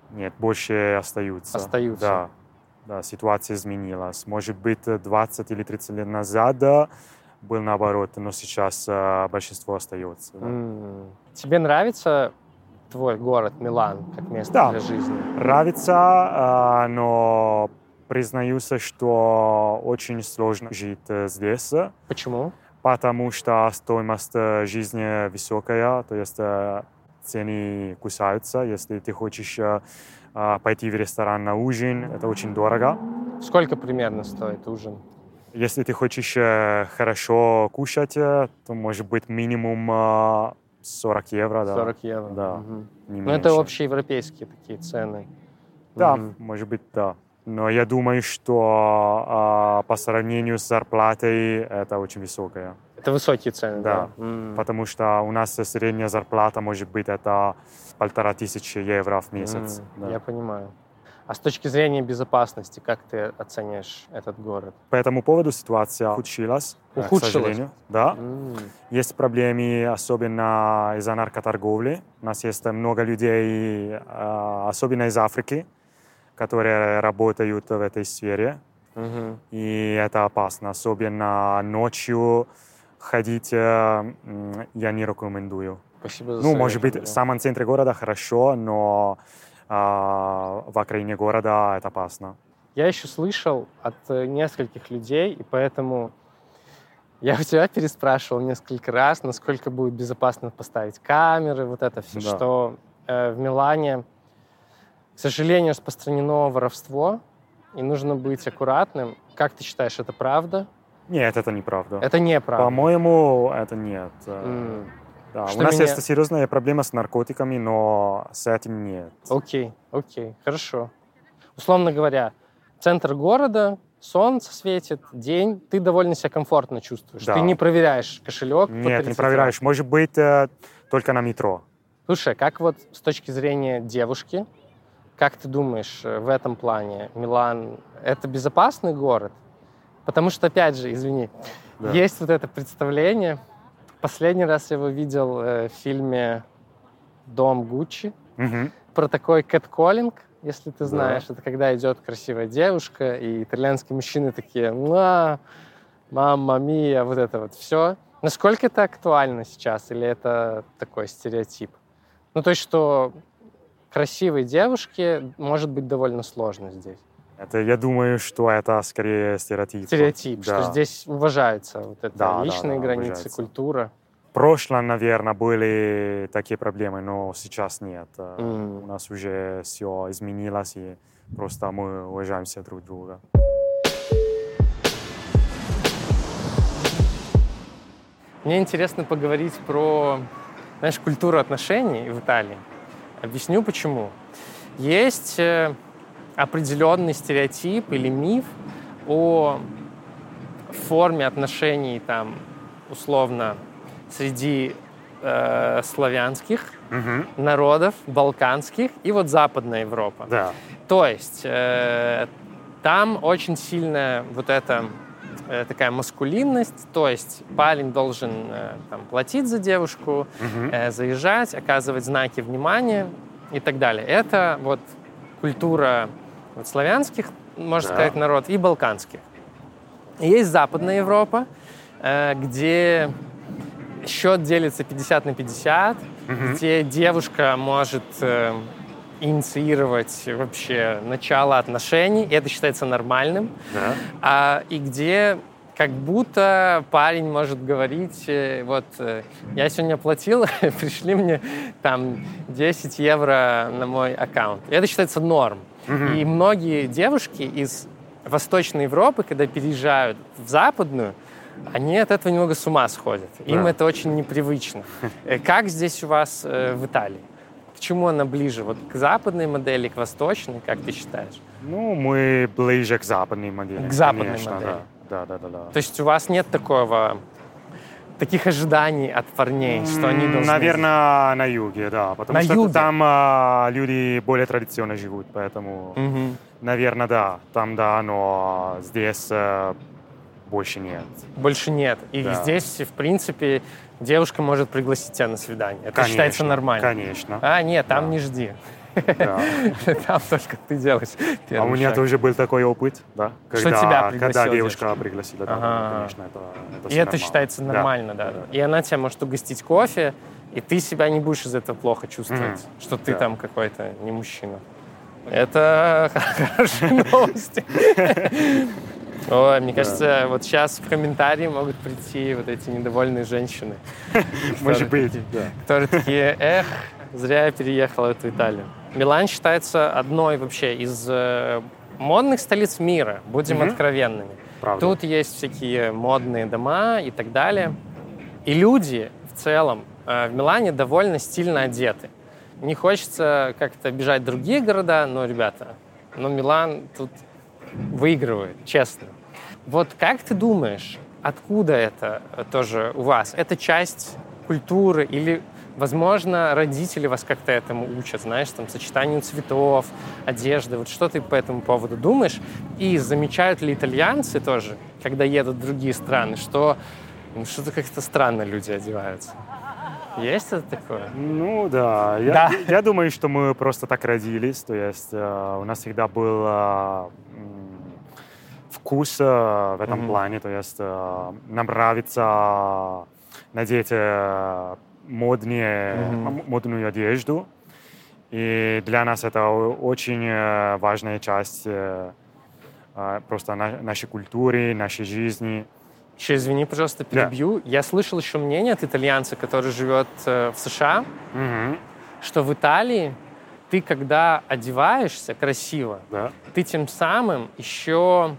Нет, больше остаются. Остаются. Да, да, ситуация изменилась. Может быть, 20 или 30 лет назад был наоборот, но сейчас э, большинство остается. да. М. Тебе нравится твой город Милан как место Да. для жизни? Нравится, э, но признаюсь, что очень сложно жить э, здесь, Почему? Потому что стоимость э, жизни высокая, то есть э, цены кусаются. Если ты хочешь э, э, пойти в ресторан на ужин, это очень дорого. Сколько примерно стоит ужин? Если ты хочешь хорошо кушать, то может быть минимум э, 40 евро, да. 40 евро. Да. Мгм. не Ну, это меньше. общеевропейские такие цены. Да, Мгм. может быть, да. Но я думаю, что а, по сравнению с зарплатой это очень высокая. Это высокие цены, да? Да. М. Потому что у нас средняя зарплата может быть это полтора тысячи евро в месяц. М, да. Я понимаю. А с точки зрения безопасности, как ты оцениваешь этот город? По этому поводу ситуация ухудшилась. э, к Ухудшилась? сожалению. Да. М. Есть проблемы, особенно из-за наркоторговли. У нас есть много людей, а, особенно из Африки, которые работают в этой сфере. Мгм. И это опасно. Особенно ночью ходить э, я не рекомендую. Спасибо за Ну, может быть, совет, в да. самом центре города хорошо, но а, в окраине города это опасно. Я еще слышал от э, нескольких людей, и поэтому я у тебя переспрашивал несколько раз, насколько будет безопасно поставить камеры, вот это все, Да. что э, в Милане, сожалению, распространено воровство, и нужно быть аккуратным. Как ты считаешь, это правда? Нет, это неправда. Это неправда. По-моему, это нет. М, да, Что У нас меня- есть серьезная проблема с наркотиками, но с этим нет. Окей, окей, хорошо. Условно говоря, центр города, солнце светит, день, ты довольно себя комфортно чувствуешь. Да. Ты не проверяешь кошелек. Нет, не 30 проверяешь. Может быть, э, только на метро. Слушай, как вот с точки зрения девушки, как ты думаешь э, в этом плане Милан это безопасный город? Потому что, опять же, извини, да. есть вот это представление. Последний раз я его видел э, в фильме «Дом Гуччи» угу. про такой кэтколлинг, если ты знаешь. Да. Это когда идет красивая девушка, и итальянские мужчины такие «Муа, мамма мия», вот это вот все. Насколько это актуально сейчас, или это такой стереотип? Ну, то есть, что красивой девушке может быть довольно сложно здесь. Это, я думаю, что это скорее стереотип. Стереотип, да. что здесь уважается вот это да, личные да, да, границы, уважается. культура. В прошлом, наверное, были такие проблемы, но сейчас нет. Mm. У нас уже все изменилось, и просто мы уважаемся друг друга. Мне интересно поговорить про, знаешь, культуру отношений в Италии. Объясню почему. Есть э, определенный стереотип или миф о форме отношений там условно среди э, славянских угу. народов, балканских и вот Западная Европа. Да. То есть э, там очень сильная вот эта такая маскулинность, то есть парень должен э, там, платить за девушку, угу. э, заезжать, оказывать знаки внимания и так далее. Это вот культура вот, славянских, можно да. сказать, народ, и балканских. И есть Западная Европа, э, где счет делится 50 на 50, угу. где девушка может э, инициировать вообще начало отношений, и это считается нормальным, да. а, и где как будто парень может говорить, э, вот, э, я сегодня платил, пришли мне там 10 евро на мой аккаунт. И это считается норм. Угу. И многие девушки из Восточной Европы, когда переезжают в Западную, они от этого немного с ума сходят. Им да. это очень непривычно. Как здесь у вас э, в Италии? Чему она ближе? Вот к западной модели, к восточной, как ты считаешь? Ну, мы ближе к западной модели. К западной конечно, модели. Да. Да, да, да, да. То есть у вас нет такого таких ожиданий от парней, что они должны... Наверное, на юге, да. Потому на что юге? там а, люди более традиционно живут, поэтому, угу. наверное, да. Там, да, но здесь а, больше нет. Больше нет. И да. здесь, в принципе, девушка может пригласить тебя на свидание. Это конечно, считается нормально. Конечно. А, нет, там да. не жди. Да. Там только ты делаешь А у меня шаг. тоже был такой опыт, да? Когда, что тебя Когда девушка пригласила, да, ага. конечно, это, это И это нормально. считается нормально, да. да. да. И она тебя может угостить кофе, и ты себя не будешь из этого плохо чувствовать, mm. что ты да. там какой-то не мужчина. Это хорошие новости. Ой, мне кажется, да. вот сейчас в комментарии могут прийти вот эти недовольные женщины. Может быть, да. Которые такие, эх, зря я переехал в эту Италию. Милан считается одной вообще из э, модных столиц мира, будем откровенными. Правда. Тут есть всякие модные дома и так далее. И люди в целом э, в Милане довольно стильно одеты. Не хочется как-то бежать в другие города, но, ребята, но Милан тут выигрывает, честно. Вот как ты думаешь, откуда это тоже у вас? Это часть культуры или, возможно, родители вас как-то этому учат, знаешь, там, сочетанию цветов, одежды. Вот что ты по этому поводу думаешь? И замечают ли итальянцы тоже, когда едут в другие страны, что ну, что-то как-то странно люди одеваются? Есть это такое? Ну да. Я, да. я думаю, что мы просто так родились. То есть э, у нас всегда был э, вкус в этом mm-hmm. плане. То есть э, нам нравится надеть э, моднее, mm-hmm. модную одежду. И для нас это очень э, важная часть э, э, просто на, нашей культуры, нашей жизни. Еще извини, пожалуйста, перебью. Да. Я слышал еще мнение от итальянца, который живет в США, угу. что в Италии ты, когда одеваешься красиво, да. ты тем самым еще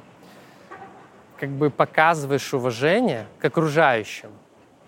как бы показываешь уважение к окружающим.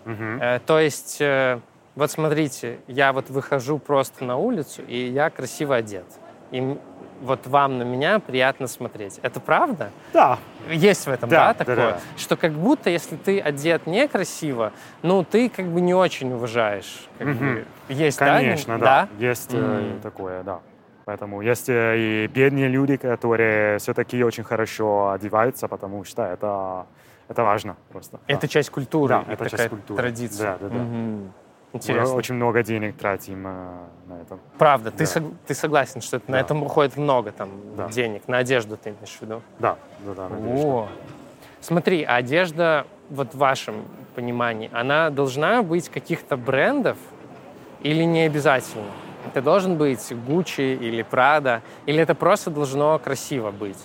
Угу. Э, то есть, э, вот смотрите, я вот выхожу просто на улицу, и я красиво одет. И вот вам на меня приятно смотреть. Это правда? Да. Есть в этом, да, Да, такое? да, да. Что как будто, если ты одет некрасиво, ну, ты как бы не очень уважаешь. как Мгм. бы. Есть, да? Конечно, да. Да? Есть э, М. такое, да. Поэтому есть э, и бедные люди, которые все-таки очень хорошо одеваются, потому что это, это важно просто. да. Это часть культуры, Да, это часть культуры. традиция. Да, да, да. Мы Интересно. очень много денег тратим э, на это. Правда, ты, Да. сог- ты согласен, что это, на Да. этом уходит много там Да. денег, на одежду ты имеешь в виду? Да, да, да. надеюсь, что- О, смотри, а одежда, вот в вашем понимании, она должна быть каких-то брендов или не обязательно? Это должен быть Gucci или Prada, или это просто должно красиво быть?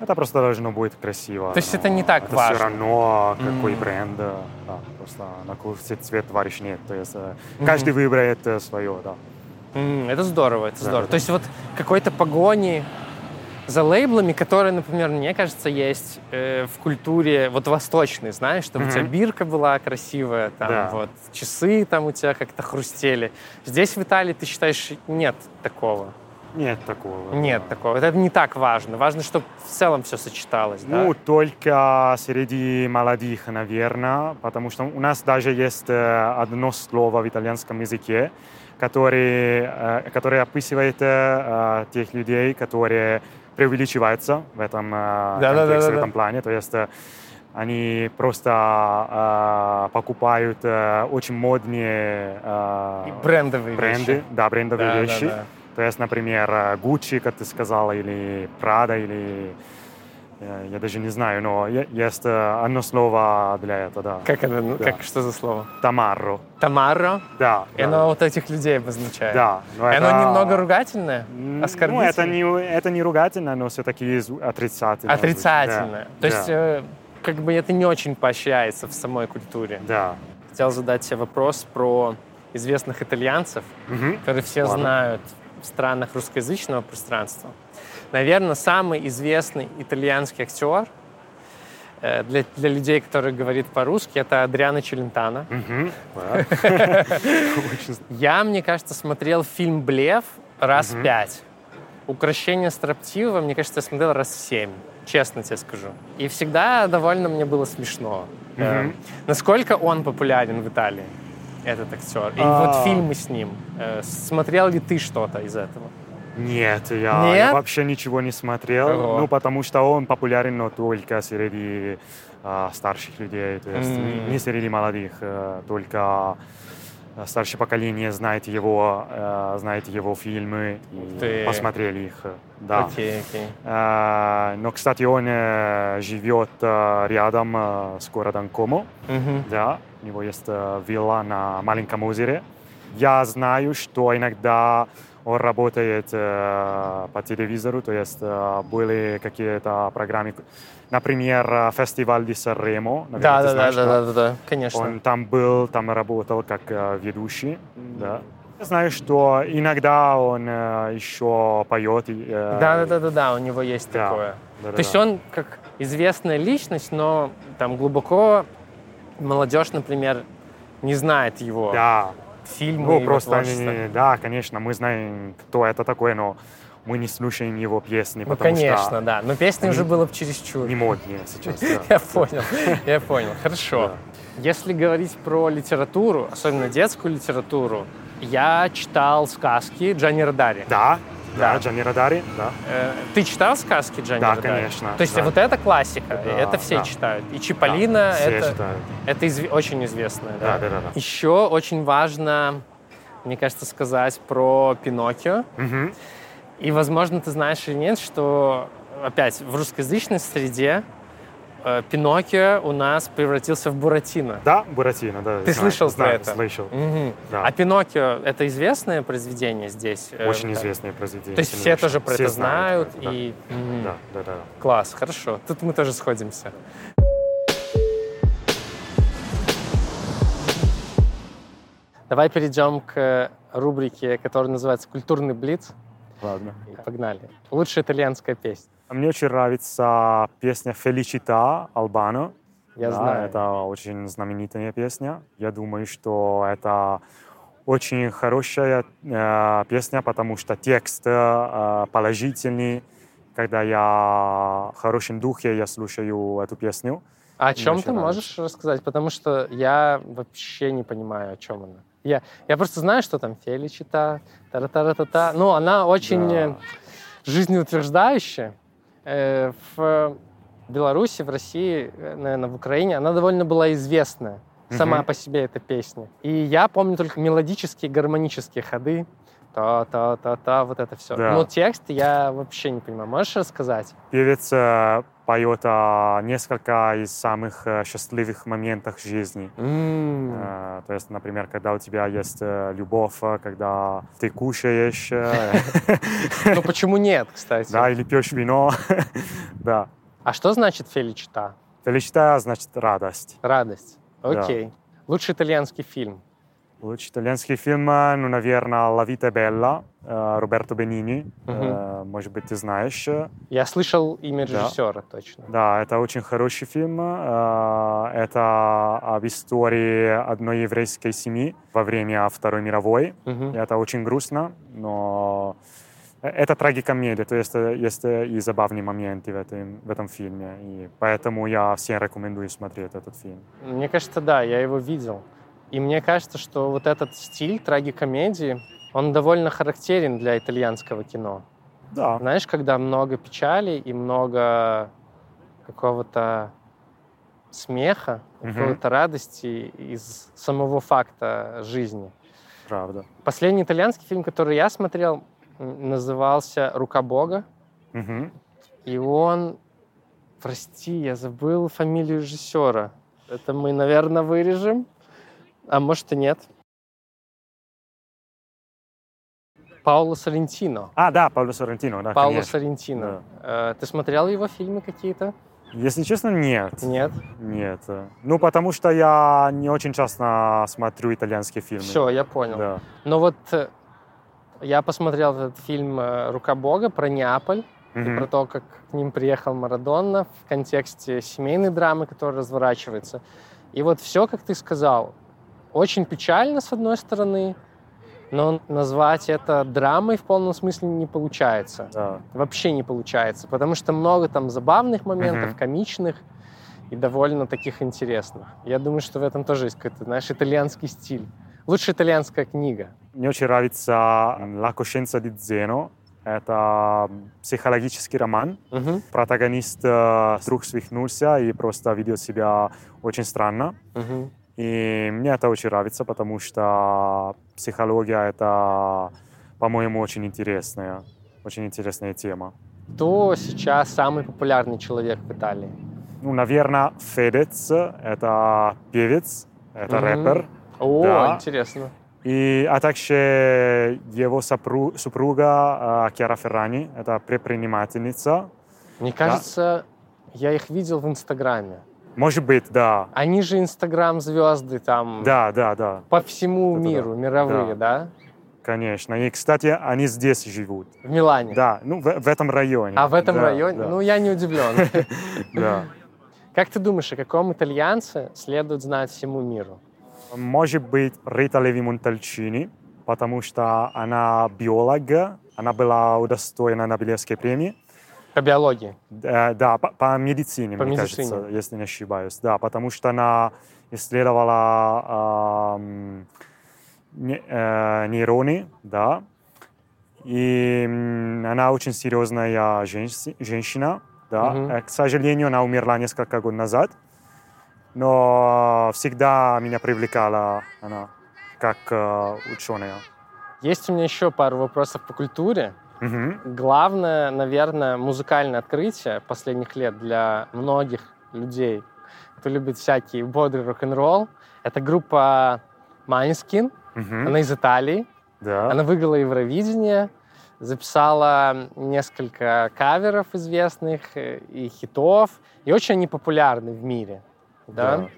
Это просто должно быть красиво. То есть но это не так это важно? все равно, какой М. бренд. э, Да, просто на какой цвет товарищ нет. То есть э, каждый выбирает свое, да. М, это здорово, это Да, здорово. да. То есть вот какой-то погони за лейблами, которые, например, мне кажется, есть э, в культуре вот восточной, знаешь, чтобы у тебя бирка была красивая, там Да. вот часы там у тебя как-то хрустели. Здесь в Италии ты считаешь нет такого? Нет такого. Нет да. такого. Это не так важно. Важно, чтобы в целом все сочеталось, да? Ну, только среди молодых, наверное, потому что у нас даже есть э, одно слово в итальянском языке, которое, э, которое описывает э, тех людей, которые преувеличиваются в этом э, Да-да-да-да-да. контексте, в этом плане. То есть э, они просто э, покупают э, очень модные э, И брендовые бренды, вещи. да, брендовые Да, да, вещи. да. То есть, например, э, Gucci, как ты сказала, или Prada, или я даже не знаю, но есть э, одно слово для этого, да. Как это? ну, Да. Как, что за слово? Тамарро. Тамарро. Да. И да. оно вот этих людей обозначает. Да. но И это- оно немного ругательное? М, Ну, Оскорбительное? это не, это не ругательно, но все-таки отрицательно. Отрицательное. Да, То есть, да, э, как бы это не очень поощряется в самой культуре. Да. Хотел задать тебе вопрос про известных итальянцев, Мгм. которые все Ладно. знают в странах русскоязычного пространства. Наверное, самый известный итальянский актер э, для, для людей, которые говорят по-русски, это. Да. Очень Я, мне кажется, смотрел фильм «Блеф» раз пять. «Укращение строптивого», мне кажется, я смотрел раз семь, честно тебе скажу. И всегда довольно мне было смешно. Э, Мгм. Насколько он популярен в Италии, этот актер? И А. вот фильмы с ним. Э, Смотрел ли ты что-то из этого? Нет, я, Нет? я вообще ничего не смотрел, Ого. ну, потому что он популярен, но только среди а, старших людей, то есть не- М. не среди молодых, э, только э, старшее поколение знает его, э, знает его фильмы и ты. посмотрели их, э, да. Окей, окей. Э, но, кстати, он э, живет э, рядом э, с городом Комо, Мгм. да, у него есть э, вилла на маленьком озере. Я знаю, что иногда он работает э, по телевизору, то есть э, были какие-то программы, например, фестиваль Ди Санремо, наверное, Да, да, да, да, да, да, да, конечно. Он там был, там работал как э, ведущий, да. Я знаю, что иногда он э, еще поет. э, Да, да, да, да, да, у него есть Да. такое. да, То есть он как известная личность, но там глубоко молодежь, например, не знает его Да, фильмы, Ну, просто они, да, конечно, мы знаем, кто это такой, но мы не слушаем его песни, Ну, потому конечно, что да. Но песни уже было бы чересчур. не модные сейчас. да. Я понял, я понял. Хорошо. Да. Если говорить про литературу, особенно детскую литературу, я читал сказки Джанни Родари. Да, Да. да, Радари, да. Э, Ты читал сказки Джанни Да, Родари? конечно, То есть да. вот это классика, Да, это все да. читают. И Чиполлино Да, все это, читают. это изв- очень известное. Да? Да, да, да, да. Еще очень важно, мне кажется, сказать про Пиноккио. Мгм. И, возможно, ты знаешь или нет, что опять в русскоязычной среде Пиноккио у нас превратился в Буратино. Да, Буратино, да. Ты знаю, слышал про знаю, это? Слышал. Мгм. Да. А Пиноккио — это известное произведение здесь? э, Очень да? известное произведение. То есть все тоже про Все это знают? это, да. и... Мгм. Да, да, да. Класс, хорошо. Тут мы тоже сходимся. Давай перейдем к рубрике, которая называется «Культурный блиц». Ладно. И Погнали. Лучшая итальянская песня. Мне очень нравится песня «Felicità» Албано. Я Да, знаю. Это очень знаменитая песня. Я думаю, что это очень хорошая э, песня, потому что текст э, положительный. Когда я в хорошем духе, я слушаю эту песню. А о чем ты нравится. можешь рассказать? Потому что я вообще не понимаю, о чем она. Я, я просто знаю, что там Феличита, та-та-та-та. Ну, она очень Да. э, жизнеутверждающая. Э, В Беларуси, в России, э, наверное, в Украине она довольно была известная сама по себе эта песня. И я помню только мелодические, гармонические ходы. Та-та-та-та, вот это все. Да. Но текст я вообще не понимаю. Можешь рассказать? Певец э, поет о несколько из самых э, счастливых моментов жизни. Э, То есть, например, когда у тебя есть э, любовь, когда ты кушаешь, Ну почему нет, кстати? да, или пьешь вино. Да. А что значит феличита? Феличита значит радость. Радость. Окей. Лучший итальянский фильм. Итальянский фильм, ну, наверное, «La vita bella», Роберто Бенини. Может быть, ты знаешь. Я слышал имя Да. режиссера точно. Да, это очень хороший фильм. Э, Это об истории одной еврейской семьи во время Второй мировой. Мгм. И Это очень грустно, но это трагикомедия, то есть э, есть э, и забавные моменты в этом, в этом фильме. И поэтому я всем рекомендую смотреть этот фильм. Мне кажется, да, я его видел. И мне кажется, что вот этот стиль трагикомедии, он довольно характерен для итальянского кино. Да, Знаешь, когда много печали и много какого-то смеха, Мгм. какой-то радости из самого факта жизни. правда. Последний итальянский фильм, который я смотрел, назывался «Рука Бога». Мгм. И он, прости, я забыл фамилию режиссера. Это мы, наверное, вырежем. А может и нет. Пауло Соррентино. А, да, Пауло Соррентино, да, Пауло конечно. Соррентино. Э, Ты смотрел его фильмы какие-то? Если честно, нет. Нет. Нет. Ну, потому что я не очень часто смотрю итальянские фильмы. Все, я понял. Да. Но вот э, я посмотрел этот фильм э, «Рука Бога» про Неаполь. и Мгм. про то, как к ним приехал Марадонна в контексте семейной драмы, которая разворачивается. И вот все, как ты сказал, очень печально, с одной стороны, но назвать это драмой в полном смысле не получается. Да. Вообще не получается, потому что много там забавных моментов, Мгм. комичных и довольно таких интересных. Я думаю, что в этом тоже есть какой-то, знаешь, итальянский стиль. Лучше итальянская книга. Мне очень нравится «La coscienza di Zeno». Это психологический роман. Мгм, Протагонист э, вдруг свихнулся и просто ведет себя очень странно. мгм. И мне это очень нравится, потому что психология — это, по-моему, очень интересная, очень интересная тема. Кто сейчас самый популярный человек в Италии? Ну, наверное, Федец — это певец, это Мгм. рэпер. О, Да. интересно. И, а также его сопру- супруга э, Киара Феррани, это предпринимательница. Мне кажется, я их видел в Инстаграме. Может быть, да. Они же Инстаграм-звезды там Да, да, да, по всему Это да. миру, мировые, да. конечно. И, кстати, они здесь живут. В Милане. Да, ну, в, в этом районе. А в этом Да, районе? да, Ну, я не удивлен. да. Как ты думаешь, о каком итальянце следует знать всему миру? Может быть, Рита Леви Монтальчини, потому что она биолог, она была удостоена Нобелевской премии. По биологии. Э, Да, по, по медицине, По мне медицине. кажется, если не ошибаюсь. Да, потому что она исследовала не- э, нейроны, да, и она очень серьезная женщи- женщина, да. Э, К сожалению, она умерла несколько год назад, но всегда меня привлекала она как э, ученая. Есть у меня еще пару вопросов по культуре. Мгм. Главное, наверное, музыкальное открытие последних лет для многих людей, кто любит всякий бодрый рок-н-ролл, это группа Майнскин. Мгм. Она из Италии. Да. Она выиграла Евровидение, записала несколько каверов известных э, и хитов, и очень они популярны в мире. Да? Да.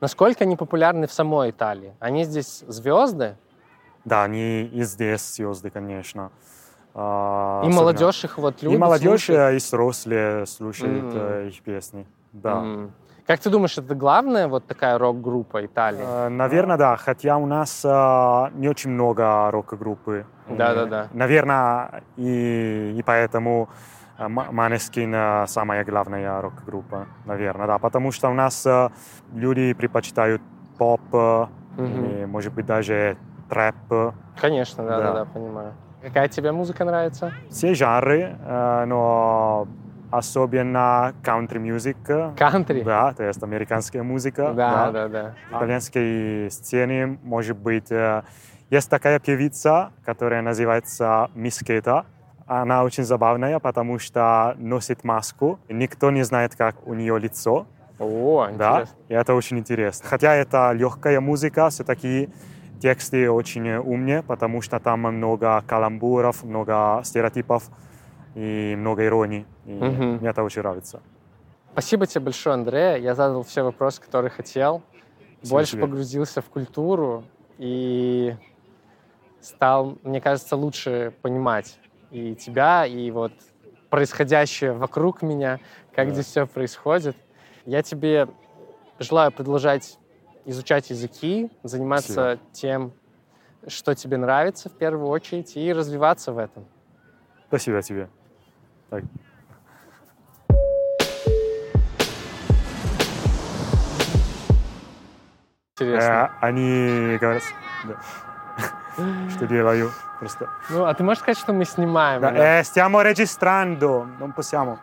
Насколько они популярны в самой Италии? Они здесь звезды, Да, они и здесь звезды, конечно. А, и особенно- молодежь их вот любит. И молодежь слушает. э, и взрослые слушают э, их песни. Да. М. Как ты думаешь, это главная вот такая рок-группа Италии? Э, Наверное, да, хотя у нас э, не очень много рок-группы. Да-да-да. Наверное, и, и поэтому э, Манескин самая главная рок-группа, наверное, да, потому что у нас э, люди предпочитают поп, Мгм. и, может быть, даже трэп, Конечно, Да. да-да-да, понимаю. Какая тебе музыка нравится? все жанры, э, но особенно country music. Кантри? Да, то есть американская музыка. Да, да, да. В итальянской сцене, может быть, э, есть такая певица, которая называется Мискета. Она очень забавная, потому что носит маску. Никто не знает, как у нее лицо. О, Да, интересно. и это очень интересно. Хотя это легкая музыка, все-таки тексты очень умные, потому что там много каламбуров, много стереотипов и много иронии. И Мгм. Мне это очень нравится. Спасибо тебе большое, Андрея. Я задал все вопросы, которые хотел. Спасибо Больше тебе. погрузился в культуру и стал, мне кажется, лучше понимать и тебя, и вот происходящее вокруг меня, как Да. здесь все происходит. Я тебе желаю продолжать изучать языки, заниматься тем, что тебе нравится в первую очередь, и развиваться в этом. Спасибо тебе. Так. Интересно. Э, они говорят, да, что делаю просто. Ну, а ты можешь сказать, что мы снимаем? Да, eh, stiamo registrando, non possiamo.